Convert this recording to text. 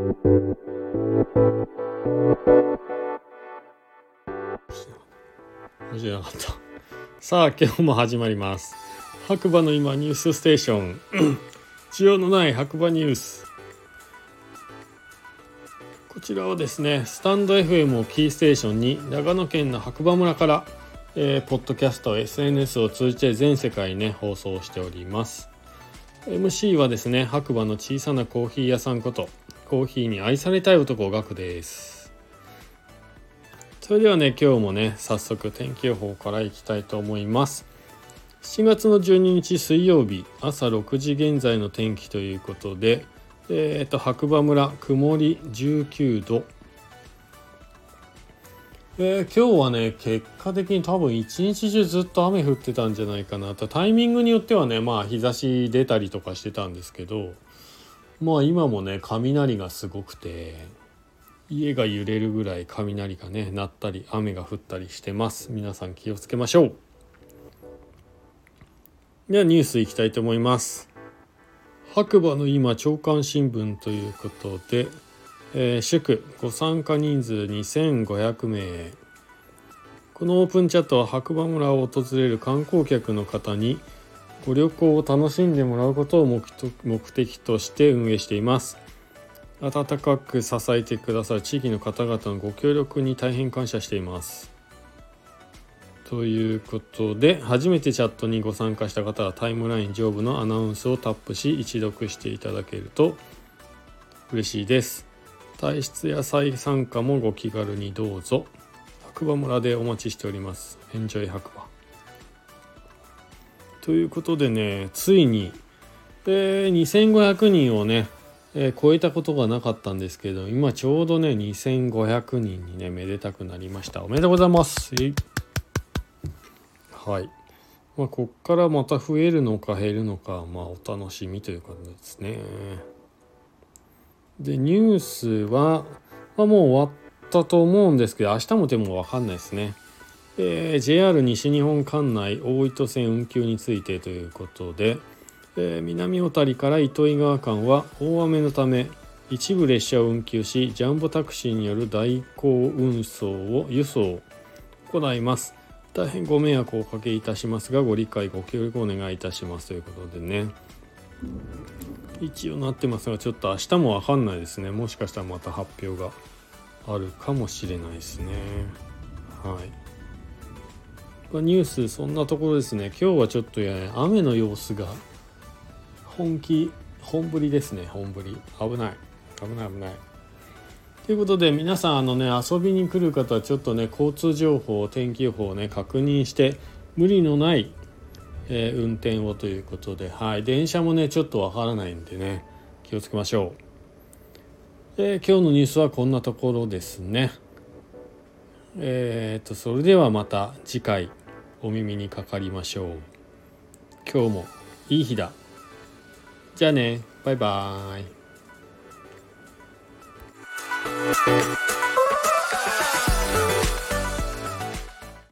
面白な。かったさあ今日も始まります白馬の今ニュースステーション需要のな。い白馬ニュースこちらはですねスタンド FM をキーステーションに長野県の白馬村から、えー、ポッドキャスト SNS を通じて全世界ね放送しております MC はですね白馬の小さな。コーヒー屋さんことコーヒーに愛されたい男ガクです。それではね今日もね早速天気予報からいきたいと思います。7月の12日水曜日朝6時現在の天気ということでえ、ー、と白馬村曇り19度。えー、今日はね結果的に多分一日中ずっと雨降ってたんじゃないかな。とタイミングによってはねまあ日差し出たりとかしてたんですけどまあ今もね雷がすごくて家が揺れるぐらい雷がね鳴ったり雨が降ったりしてます。皆さん気をつけましょう。ではニュースいきたいと思います。白馬の今朝刊新聞ということで、えー、祝ご参加人数2500名。このオープンチャットは白馬村を訪れる観光客の方にご旅行を楽しんでもらうことを目的として運営しています温かく支えてくださる地域の方々のご協力に大変感謝しています。ということで初めてチャットにご参加した方はタイムライン上部のアナウンスをタップし一読していただけると嬉しいです。体質や再参加もご気軽にどうぞ。白馬村でお待ちしております。エンジョイ白馬。ということでねついに、えー、2500人をねえー、超えたことがなかったんですけど今ちょうどね2500人にねめでたくなりました。おめでとうございます。はい。まあこっからまた増えるのか減るのかまあお楽しみという感じですね。でニュースは、まあ、もう終わったと思うんですけど明日もでも分かんないですね。えー、JR 西日本管内大糸線運休についてということで、えー、南小谷から糸魚川間は大雨のため一部列車を運休しジャンボタクシーによる代行運送を輸送行います。大変ご迷惑をおかけいたしますがご理解ご協力お願いいたしますということでね。一応なってますがちょっと明日もわかんないですね。もしかしたらまた発表があるかもしれないですね。はい。ニュースそんなところですね。今日はちょっと、ね、雨の様子が本気本降りですね。本降り。危ない。危ない危ない。ということで皆さんあのね遊びに来る方はちょっとね交通情報天気予報をね確認して無理のない、えー、運転をということではい。電車もねちょっとわからないんでね気をつけましょう、えー、今日のニュースはこんなところですね。えー、とそれではまた次回。お耳にかかりましょう。今日もいい日だ。じゃあね。バイバーイ。